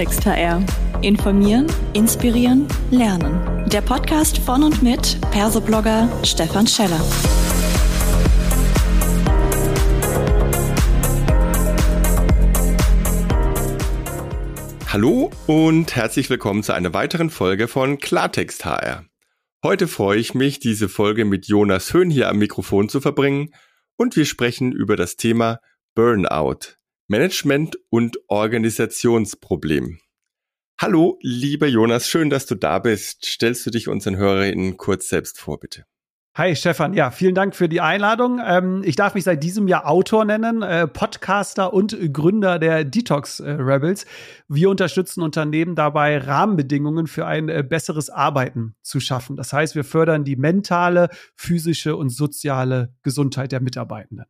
Klartext HR. Informieren, inspirieren, lernen. Der Podcast von und mit Persoblogger Stefan Scheller. Hallo und herzlich willkommen zu einer weiteren Folge von Klartext HR. Heute freue ich mich, diese Folge mit Jonas Höhn hier am Mikrofon zu verbringen und wir sprechen über das Thema Burnout, Management und Organisationsproblem. Hallo, lieber Jonas, schön, dass du da bist. Stellst du dich unseren HörerInnen kurz selbst vor, bitte? Hi Stefan, ja, vielen Dank für die Einladung. Ähm, ich darf mich seit diesem Jahr Autor nennen, äh, Podcaster und Gründer der Detox äh, Rebels. Wir unterstützen Unternehmen dabei, Rahmenbedingungen für ein äh, besseres Arbeiten zu schaffen. Das heißt, wir fördern die mentale, physische und soziale Gesundheit der Mitarbeitenden.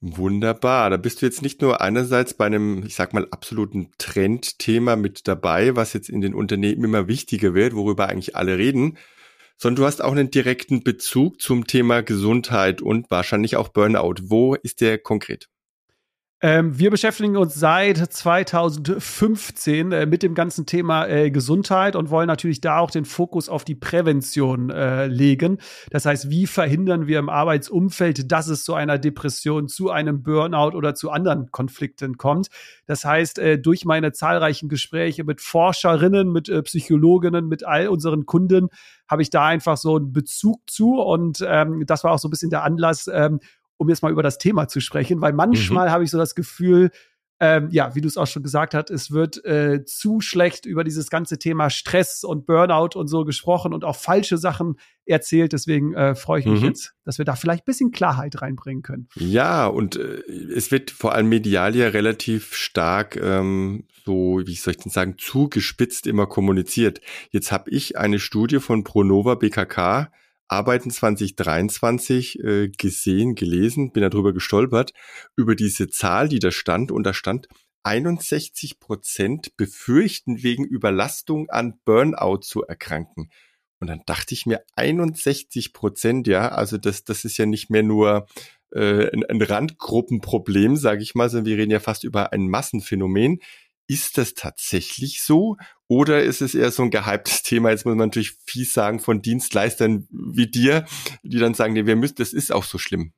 Wunderbar. Da bist du jetzt nicht nur einerseits bei einem, ich sag mal, absoluten Trendthema mit dabei, was jetzt in den Unternehmen immer wichtiger wird, worüber eigentlich alle reden, sondern du hast auch einen direkten Bezug zum Thema Gesundheit und wahrscheinlich auch Burnout. Wo ist der konkret? Ähm, wir beschäftigen uns seit 2015 äh, mit dem ganzen Thema äh, Gesundheit und wollen natürlich da auch den Fokus auf die Prävention äh, legen. Das heißt, wie verhindern wir im Arbeitsumfeld, dass es zu einer Depression, zu einem Burnout oder zu anderen Konflikten kommt. Das heißt, äh, durch meine zahlreichen Gespräche mit Forscherinnen, mit äh, Psychologinnen, mit all unseren Kunden habe ich da einfach so einen Bezug zu und ähm, das war auch so ein bisschen der Anlass, ähm, um jetzt mal über das Thema zu sprechen, weil manchmal mhm. habe ich so das Gefühl, ähm, ja, wie du es auch schon gesagt hast, es wird äh, zu schlecht über dieses ganze Thema Stress und Burnout und so gesprochen und auch falsche Sachen erzählt. Deswegen äh, freue ich mich mhm. jetzt, dass wir da vielleicht ein bisschen Klarheit reinbringen können. Ja, und äh, es wird vor allem medial ja relativ stark, ähm, so, wie soll ich denn sagen, zugespitzt immer kommuniziert. Jetzt habe ich eine Studie von Pronova BKK Arbeiten 2023 äh, gesehen, gelesen, bin darüber gestolpert, über diese Zahl, die da stand, und da stand, 61 Prozent befürchten wegen Überlastung an Burnout zu erkranken. Und dann dachte ich mir, 61 Prozent, ja, also das, das ist ja nicht mehr nur äh, ein, ein Randgruppenproblem, sage ich mal, sondern wir reden ja fast über ein Massenphänomen. Ist das tatsächlich so? Oder ist es eher so ein gehyptes Thema? Jetzt muss man natürlich fies sagen von Dienstleistern wie dir, die dann sagen, nee, wir müssen, das ist auch so schlimm.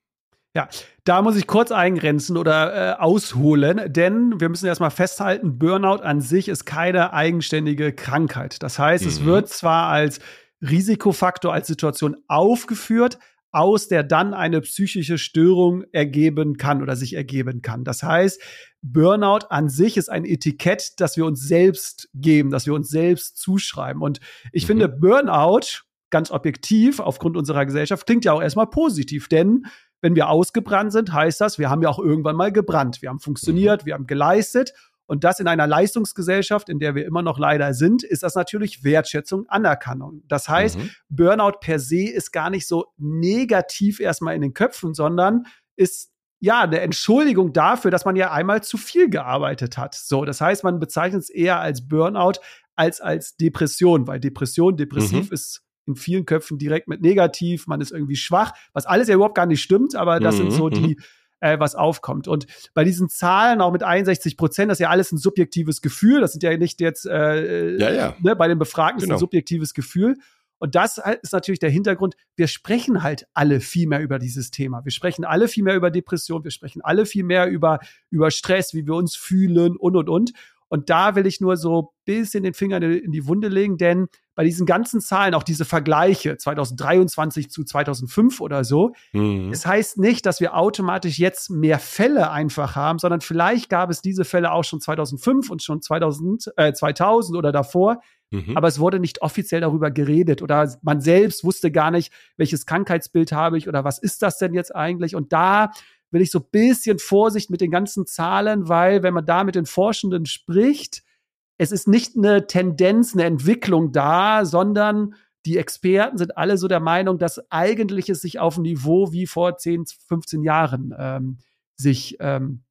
Ja, da muss ich kurz eingrenzen oder äh, ausholen, denn wir müssen erstmal festhalten, Burnout an sich ist keine eigenständige Krankheit. Das heißt, mhm. es wird zwar als Risikofaktor, als Situation aufgeführt, aus der dann eine psychische Störung ergeben kann oder sich ergeben kann. Das heißt, Burnout an sich ist ein Etikett, das wir uns selbst geben, das wir uns selbst zuschreiben. Und ich mhm. finde, Burnout, ganz objektiv, aufgrund unserer Gesellschaft, klingt ja auch erstmal positiv, denn wenn wir ausgebrannt sind, heißt das, wir haben ja auch irgendwann mal gebrannt. Wir haben funktioniert, mhm. wir haben geleistet. Und das in einer Leistungsgesellschaft, in der wir immer noch leider sind, ist das natürlich Wertschätzung, Anerkennung. Das heißt, mhm. Burnout per se ist gar nicht so negativ erstmal in den Köpfen, sondern ist ja, eine Entschuldigung dafür, dass man ja einmal zu viel gearbeitet hat. So, das heißt, man bezeichnet es eher als Burnout als als Depression, weil Depression, depressiv mhm. ist in vielen Köpfen direkt mit negativ, man ist irgendwie schwach, was alles ja überhaupt gar nicht stimmt, aber das mhm. sind so die, mhm. Äh, was aufkommt. Und bei diesen Zahlen, auch mit 61 Prozent, das ist ja alles ein subjektives Gefühl, das sind ja nicht jetzt äh, ja, ja. Ne, bei den Befragten genau. ist ein subjektives Gefühl. Und das ist natürlich der Hintergrund. Wir sprechen halt alle viel mehr über dieses Thema. Wir sprechen alle viel mehr über Depression. Wir sprechen alle viel mehr über, über Stress, wie wir uns fühlen und, und, und. Und da will ich nur so bisschen den Finger in die Wunde legen, denn bei diesen ganzen Zahlen, auch diese Vergleiche 2023 zu 2005 oder so, mhm. es heißt nicht, dass wir automatisch jetzt mehr Fälle einfach haben, sondern vielleicht gab es diese Fälle auch schon 2005 und schon 2000, äh, 2000 oder davor. Mhm. Aber es wurde nicht offiziell darüber geredet oder man selbst wusste gar nicht, welches Krankheitsbild habe ich oder was ist das denn jetzt eigentlich? Und da will ich so ein bisschen Vorsicht mit den ganzen Zahlen, weil wenn man da mit den Forschenden spricht, es ist nicht eine Tendenz, eine Entwicklung da, sondern die Experten sind alle so der Meinung, dass eigentlich es sich auf ein Niveau wie vor 10, 15 Jahren ähm, sich ähm,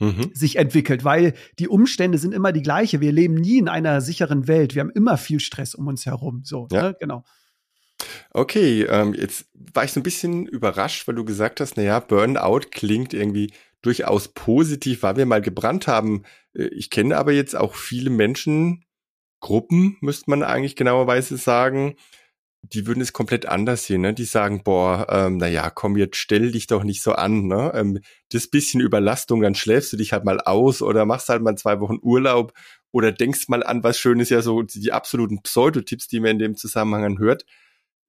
Mhm. sich entwickelt, weil die Umstände sind immer die gleiche. Wir leben nie in einer sicheren Welt. Wir haben immer viel Stress um uns herum. So, ja. ne? genau. Okay, ähm, jetzt war ich so ein bisschen überrascht, weil du gesagt hast, naja, Burnout klingt irgendwie durchaus positiv, weil wir mal gebrannt haben. Äh, ich kenne aber jetzt auch viele Menschen, Gruppen, müsste man eigentlich genauerweise sagen, die würden es komplett anders sehen. Ne? Die sagen, boah, ähm, naja, komm, jetzt stell dich doch nicht so an. Ne? Ähm, das bisschen Überlastung, dann schläfst du dich halt mal aus oder machst halt mal zwei Wochen Urlaub oder denkst mal an was Schönes, ja so die absoluten Pseudotipps, die man in dem Zusammenhang hört.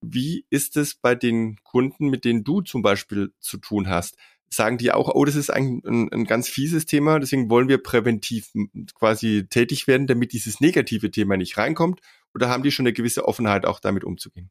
Wie ist es bei den Kunden, mit denen du zum Beispiel zu tun hast? Sagen die auch, oh, das ist ein, ein, ein ganz fieses Thema, deswegen wollen wir präventiv quasi tätig werden, damit dieses negative Thema nicht reinkommt? Oder haben die schon eine gewisse Offenheit, auch damit umzugehen?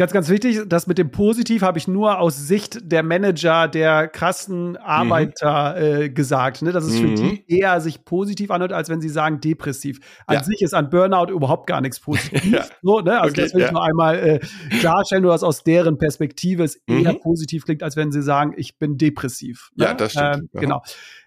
Ganz, ganz wichtig, das mit dem Positiv habe ich nur aus Sicht der Manager, der krassen Arbeiter mhm. äh, gesagt, ne? dass es mhm. für die eher sich positiv anhört, als wenn sie sagen depressiv. An ja. sich ist an Burnout überhaupt gar nichts positiv. ja. so, ne? Also okay, das will ja. ich nur einmal äh, klarstellen, nur dass aus deren Perspektive es mhm. eher positiv klingt, als wenn sie sagen, ich bin depressiv. Ne? Ja, das stimmt. Ähm, genau.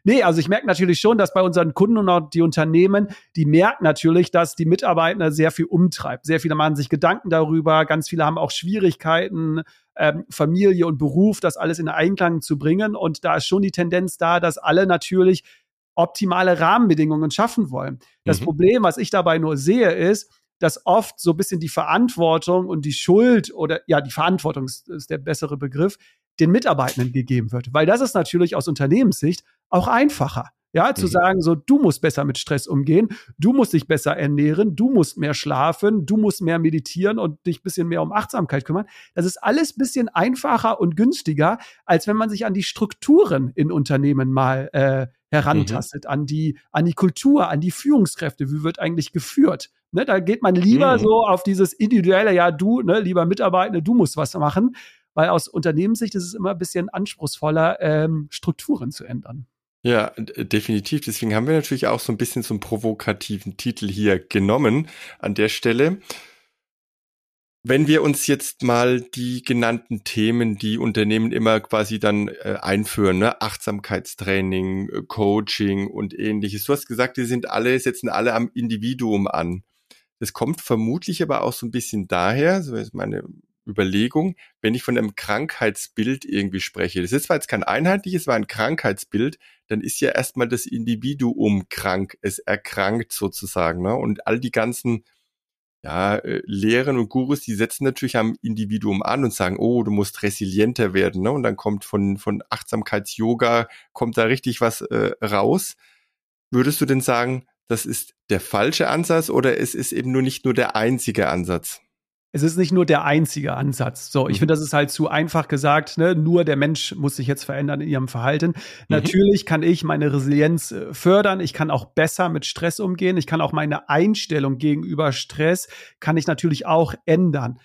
Nee, also ich merke natürlich schon, dass bei unseren Kunden und auch die Unternehmen, die merken natürlich, dass die Mitarbeiter sehr viel umtreibt. Sehr viele machen sich Gedanken darüber, ganz viele haben auch Schwierigkeiten, ähm, Familie und Beruf, das alles in Einklang zu bringen. Und da ist schon die Tendenz da, dass alle natürlich optimale Rahmenbedingungen schaffen wollen. Das mhm. Problem, was ich dabei nur sehe, ist, dass oft so ein bisschen die Verantwortung und die Schuld oder ja, die Verantwortung ist, ist der bessere Begriff, den Mitarbeitenden gegeben wird. Weil das ist natürlich aus Unternehmenssicht auch einfacher. Ja, zu mhm. sagen, so, du musst besser mit Stress umgehen, du musst dich besser ernähren, du musst mehr schlafen, du musst mehr meditieren und dich bisschen mehr um Achtsamkeit kümmern. Das ist alles bisschen einfacher und günstiger, als wenn man sich an die Strukturen in Unternehmen mal äh, herantastet, mhm. an die, an die Kultur, an die Führungskräfte. Wie wird eigentlich geführt? Ne, da geht man lieber mhm. so auf dieses individuelle, ja, du, ne, lieber Mitarbeiter, du musst was machen, weil aus Unternehmenssicht ist es immer ein bisschen anspruchsvoller, ähm, Strukturen zu ändern. Ja, definitiv. Deswegen haben wir natürlich auch so ein bisschen so einen provokativen Titel hier genommen an der Stelle. Wenn wir uns jetzt mal die genannten Themen, die Unternehmen immer quasi dann äh, einführen, ne? Achtsamkeitstraining, äh, Coaching und ähnliches. Du hast gesagt, die sind alle, setzen alle am Individuum an. Das kommt vermutlich aber auch so ein bisschen daher, so ist meine Überlegung, wenn ich von einem Krankheitsbild irgendwie spreche. Das ist zwar jetzt kein einheitliches, war ein Krankheitsbild, dann ist ja erstmal das Individuum krank. Es erkrankt sozusagen. Ne? Und all die ganzen ja, äh, Lehren und Gurus, die setzen natürlich am Individuum an und sagen, oh, du musst resilienter werden. Ne? Und dann kommt von, von Achtsamkeits-Yoga, kommt da richtig was äh, raus. Würdest du denn sagen, das ist der falsche Ansatz oder es ist eben nur nicht nur der einzige Ansatz? Es ist nicht nur der einzige Ansatz. So, ich mhm. finde, das ist halt zu einfach gesagt, ne? Nur der Mensch muss sich jetzt verändern in ihrem Verhalten. Mhm. Natürlich kann ich meine Resilienz äh, fördern. Ich kann auch besser mit Stress umgehen. Ich kann auch meine Einstellung gegenüber Stress kann ich natürlich auch ändern.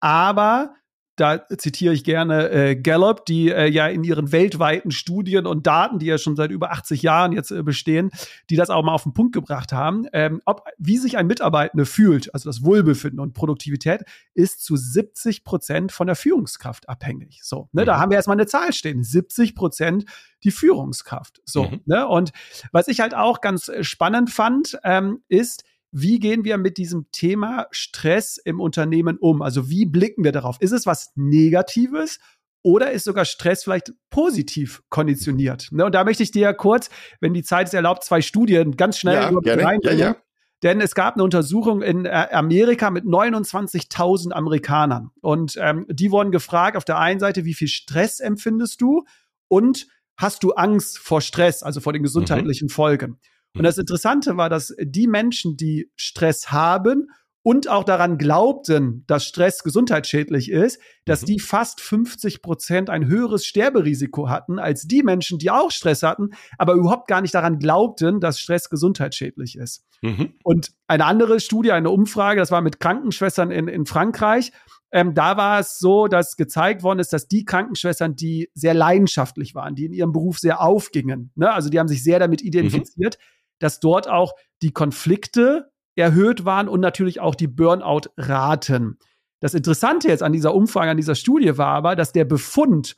Aber da zitiere ich gerne äh, Gallup, die äh, ja in ihren weltweiten Studien und Daten, die ja schon seit über 80 Jahren jetzt äh, bestehen, die das auch mal auf den Punkt gebracht haben, ähm, ob, wie sich ein Mitarbeitender fühlt, also das Wohlbefinden und Produktivität, ist zu 70 Prozent von der Führungskraft abhängig. So, ne, mhm. da haben wir erstmal eine Zahl stehen. 70 Prozent die Führungskraft. So, mhm. ne, und was ich halt auch ganz äh, spannend fand, ähm, ist, wie gehen wir mit diesem Thema Stress im Unternehmen um? Also wie blicken wir darauf? Ist es was Negatives oder ist sogar Stress vielleicht positiv konditioniert? Ne? Und da möchte ich dir kurz, wenn die Zeit es erlaubt, zwei Studien ganz schnell ja, reinbringen. Ja, ja. Denn es gab eine Untersuchung in äh, Amerika mit 29.000 Amerikanern. Und ähm, die wurden gefragt, auf der einen Seite, wie viel Stress empfindest du? Und hast du Angst vor Stress, also vor den mhm. gesundheitlichen mhm. Folgen? Und das Interessante war, dass die Menschen, die Stress haben und auch daran glaubten, dass Stress gesundheitsschädlich ist, dass mhm. die fast 50 Prozent ein höheres Sterberisiko hatten als die Menschen, die auch Stress hatten, aber überhaupt gar nicht daran glaubten, dass Stress gesundheitsschädlich ist. Mhm. Und eine andere Studie, eine Umfrage, das war mit Krankenschwestern in, in Frankreich. Ähm, da war es so, dass gezeigt worden ist, dass die Krankenschwestern, die sehr leidenschaftlich waren, die in ihrem Beruf sehr aufgingen, ne? also die haben sich sehr damit mhm. identifiziert, mhm dass dort auch die Konflikte erhöht waren und natürlich auch die Burnout-Raten. Das Interessante jetzt an dieser Umfrage, an dieser Studie war aber, dass der Befund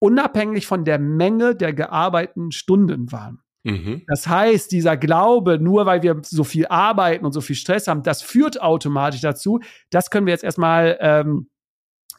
unabhängig von der Menge der gearbeiteten Stunden war. Mhm. Das heißt, dieser Glaube, nur weil wir so viel arbeiten und so viel Stress haben, das führt automatisch dazu. Das können wir jetzt erstmal ähm,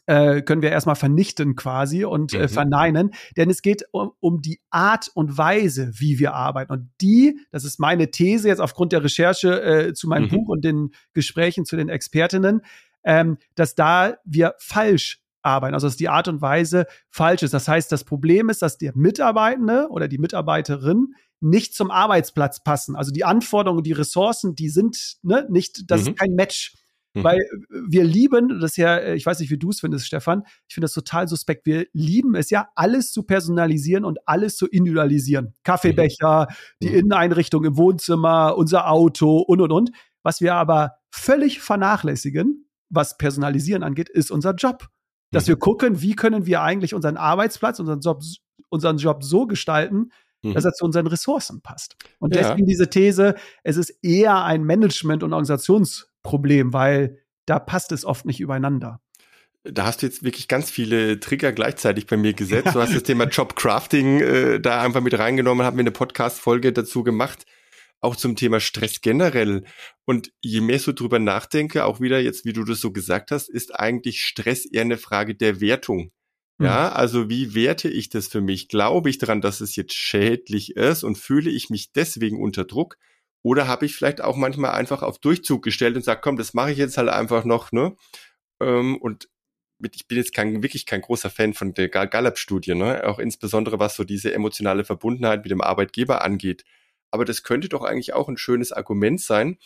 äh, können wir erstmal vernichten quasi und äh, mhm. verneinen, denn es geht um, um die Art und Weise, wie wir arbeiten. Und die, das ist meine These jetzt aufgrund der Recherche äh, zu meinem mhm. Buch und den Gesprächen zu den Expertinnen, ähm, dass da wir falsch arbeiten, also dass die Art und Weise falsch ist. Das heißt, das Problem ist, dass der Mitarbeitende oder die Mitarbeiterin nicht zum Arbeitsplatz passen. Also die Anforderungen, die Ressourcen, die sind ne, nicht, das mhm. ist kein Match. Mhm. Weil wir lieben, das ist ja, ich weiß nicht, wie du es findest, Stefan, ich finde das total suspekt. Wir lieben es ja, alles zu personalisieren und alles zu individualisieren. Kaffeebecher, mhm. die Inneneinrichtung im Wohnzimmer, unser Auto und und und. Was wir aber völlig vernachlässigen, was Personalisieren angeht, ist unser Job. Dass mhm. wir gucken, wie können wir eigentlich unseren Arbeitsplatz, unseren Job, unseren Job so gestalten, mhm. dass er zu unseren Ressourcen passt. Und deswegen ja. diese These, es ist eher ein Management- und Organisationsproblem, weil da passt es oft nicht übereinander. Da hast du jetzt wirklich ganz viele Trigger gleichzeitig bei mir gesetzt. Du hast das Thema Jobcrafting äh, da einfach mit reingenommen, haben mir eine Podcast-Folge dazu gemacht, auch zum Thema Stress generell. Und je mehr ich so drüber nachdenke, auch wieder jetzt, wie du das so gesagt hast, ist eigentlich Stress eher eine Frage der Wertung. Ja, mhm. also wie werte ich das für mich? Glaube ich daran, dass es jetzt schädlich ist und fühle ich mich deswegen unter Druck? Oder habe ich vielleicht auch manchmal einfach auf Durchzug gestellt und sage, komm, das mache ich jetzt halt einfach noch, ne? Ähm, und mit, ich bin jetzt kein, wirklich kein großer Fan von der Gallup-Studie, ne? Auch insbesondere was so diese emotionale Verbundenheit mit dem Arbeitgeber angeht. Aber das könnte doch eigentlich auch ein schönes Argument sein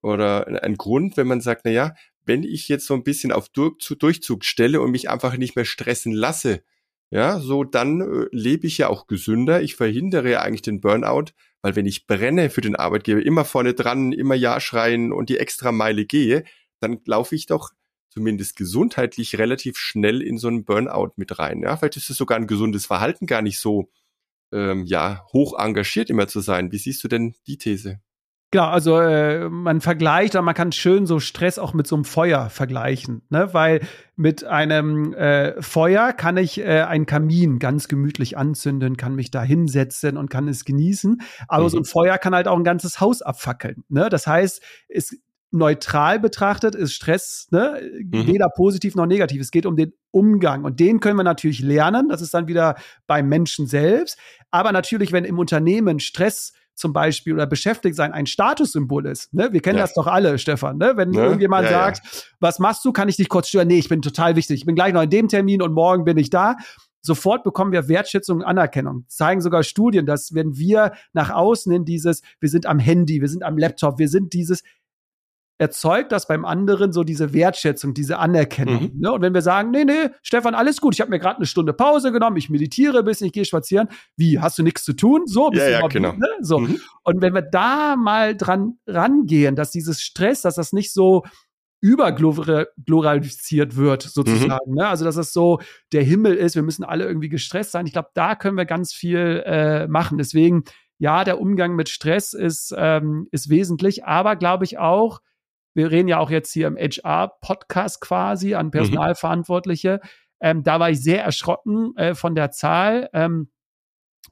oder ein Grund, wenn man sagt, na ja, wenn ich jetzt so ein bisschen auf Dur zu Durchzug stelle und mich einfach nicht mehr stressen lasse, ja, so dann äh, lebe ich ja auch gesünder. Ich verhindere ja eigentlich den Burnout, weil wenn ich brenne für den Arbeitgeber, immer vorne dran, immer Ja schreien und die extra Meile gehe, dann laufe ich doch zumindest gesundheitlich relativ schnell in so einen Burnout mit rein. Ja, vielleicht ist es sogar ein gesundes Verhalten, gar nicht so ähm, ja hoch engagiert immer zu sein. Wie siehst du denn die These? Genau, also äh, man vergleicht, aber man kann schön so Stress auch mit so einem Feuer vergleichen, ne? Weil mit einem äh, Feuer kann ich äh, einen Kamin ganz gemütlich anzünden, kann mich da hinsetzen und kann es genießen. Aber mhm. so ein Feuer kann halt auch ein ganzes Haus abfackeln. Ne? Das heißt, es neutral betrachtet ist Stress ne, mhm. weder positiv noch negativ. Es geht um den Umgang und den können wir natürlich lernen. Das ist dann wieder beim Menschen selbst. Aber natürlich, wenn im Unternehmen Stress zum Beispiel oder beschäftigt sein ein Statussymbol ist. Ne? Wir kennen ja. das doch alle, Stefan. Ne? Wenn ne? irgendjemand ja, sagt, ja. was machst du, kann ich dich kurz stören? Nee, ich bin total wichtig. Ich bin gleich noch in dem Termin und morgen bin ich da. Sofort bekommen wir Wertschätzung und Anerkennung. Zeigen sogar Studien, dass wenn wir nach außen in dieses, wir sind am Handy, wir sind am Laptop, wir sind dieses, erzeugt das beim anderen so diese Wertschätzung, diese Anerkennung. Mhm. Ne? Und wenn wir sagen, nee, nee, Stefan, alles gut, ich habe mir gerade eine Stunde Pause genommen, ich meditiere ein bisschen, ich gehe spazieren. Wie, hast du nichts zu tun? So, ja, ja, genau. Ne? so. Mhm. Und wenn wir da mal dran rangehen, dass dieses Stress, dass das nicht so überglorifiziert wird, sozusagen. Mhm. Ne? Also, dass es so der Himmel ist, wir müssen alle irgendwie gestresst sein. Ich glaube, da können wir ganz viel äh, machen. Deswegen, ja, der Umgang mit Stress ist, ähm, ist wesentlich, aber glaube ich auch, wir reden ja auch jetzt hier im HR-Podcast quasi an mhm. Personalverantwortliche. Mhm. Ähm, da war ich sehr erschrocken äh, von der Zahl, ähm,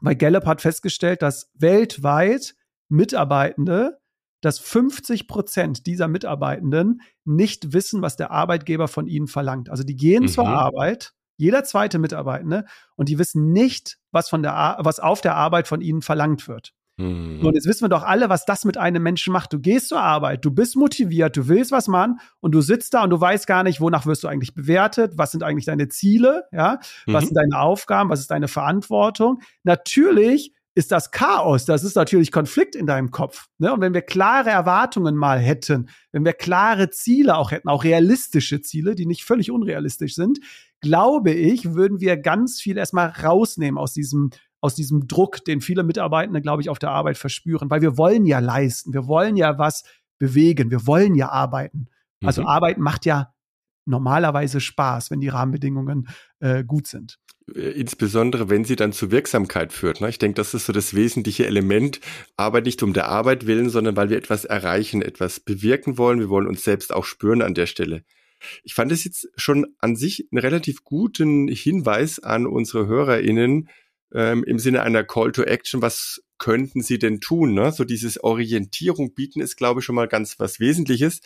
weil Gallup hat festgestellt, dass weltweit Mitarbeitende, dass 50 Prozent dieser Mitarbeitenden nicht wissen, was der Arbeitgeber von ihnen verlangt. Also die gehen mhm. zur Arbeit, jeder zweite Mitarbeitende, und die wissen nicht, was von der, was auf der Arbeit von ihnen verlangt wird. Mhm. Und jetzt wissen wir doch alle, was das mit einem Menschen macht. Du gehst zur Arbeit, du bist motiviert, du willst was machen und du sitzt da und du weißt gar nicht, wonach wirst du eigentlich bewertet, was sind eigentlich deine Ziele, ja, was mhm. sind deine Aufgaben, was ist deine Verantwortung. Natürlich ist das Chaos, das ist natürlich Konflikt in deinem Kopf. Ne? Und wenn wir klare Erwartungen mal hätten, wenn wir klare Ziele auch hätten, auch realistische Ziele, die nicht völlig unrealistisch sind, glaube ich, würden wir ganz viel erstmal rausnehmen aus diesem aus diesem Druck, den viele Mitarbeitende, glaube ich, auf der Arbeit verspüren, weil wir wollen ja leisten, wir wollen ja was bewegen, wir wollen ja arbeiten. Also mhm. Arbeiten macht ja normalerweise Spaß, wenn die Rahmenbedingungen äh, gut sind. Äh, insbesondere, wenn sie dann zur Wirksamkeit führt. Ne? Ich denke, das ist so das wesentliche Element. Arbeit nicht um der Arbeit willen, sondern weil wir etwas erreichen, etwas bewirken wollen. Wir wollen uns selbst auch spüren an der Stelle. Ich fand es jetzt schon an sich einen relativ guten Hinweis an unsere HörerInnen, ähm, im Sinne einer Call to Action, was könnten sie denn tun? Ne? So dieses Orientierung bieten ist, glaube ich, schon mal ganz was Wesentliches.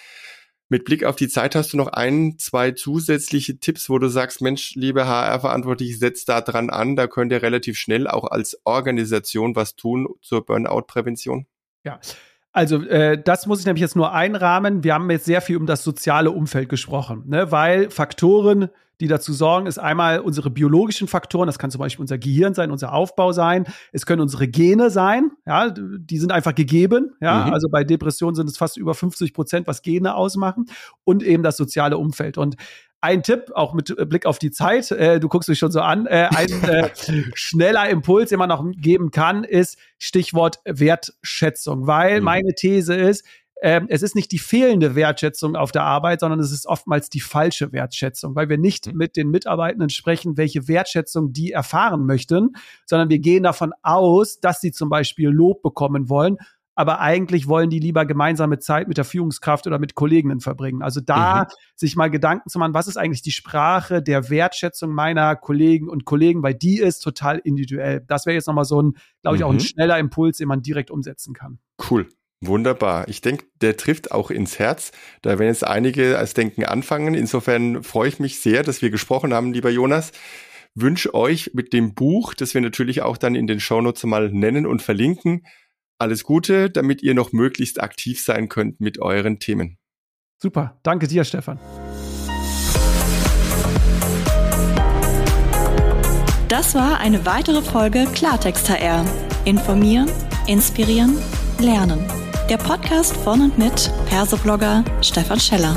Mit Blick auf die Zeit hast du noch ein, zwei zusätzliche Tipps, wo du sagst, Mensch, liebe HR-Verantwortliche, setzt da dran an, da könnt ihr relativ schnell auch als Organisation was tun zur Burnout-Prävention? Ja, also äh, das muss ich nämlich jetzt nur einrahmen. Wir haben jetzt sehr viel um das soziale Umfeld gesprochen, ne? weil Faktoren, die dazu sorgen, ist einmal unsere biologischen Faktoren, das kann zum Beispiel unser Gehirn sein, unser Aufbau sein, es können unsere Gene sein, ja, die sind einfach gegeben, ja, mhm. also bei Depressionen sind es fast über 50 Prozent, was Gene ausmachen und eben das soziale Umfeld und ein Tipp, auch mit Blick auf die Zeit, äh, du guckst mich schon so an, äh, ein äh, schneller Impuls, den man noch geben kann, ist Stichwort Wertschätzung, weil mhm. meine These ist, äh, es ist nicht die fehlende Wertschätzung auf der Arbeit, sondern es ist oftmals die falsche Wertschätzung, weil wir nicht mhm. mit den Mitarbeitenden sprechen, welche Wertschätzung die erfahren möchten, sondern wir gehen davon aus, dass sie zum Beispiel Lob bekommen wollen aber eigentlich wollen die lieber gemeinsame Zeit mit der Führungskraft oder mit Kolleginnen verbringen. Also da mhm. sich mal Gedanken zu machen, was ist eigentlich die Sprache der Wertschätzung meiner Kollegen und Kollegen, weil die ist total individuell. Das wäre jetzt nochmal so ein, glaube ich, auch ein mhm. schneller Impuls, den man direkt umsetzen kann. Cool. Wunderbar. Ich denke, der trifft auch ins Herz. Da werden jetzt einige als Denken anfangen. Insofern freue ich mich sehr, dass wir gesprochen haben, lieber Jonas. Wünsche euch mit dem Buch, das wir natürlich auch dann in den Shownotes mal nennen und verlinken, alles Gute, damit ihr noch möglichst aktiv sein könnt mit euren Themen. Super, danke dir, Stefan. Das war eine weitere Folge Klartext HR. Informieren, inspirieren, lernen. Der Podcast von und mit Persoblogger Stefan Scheller.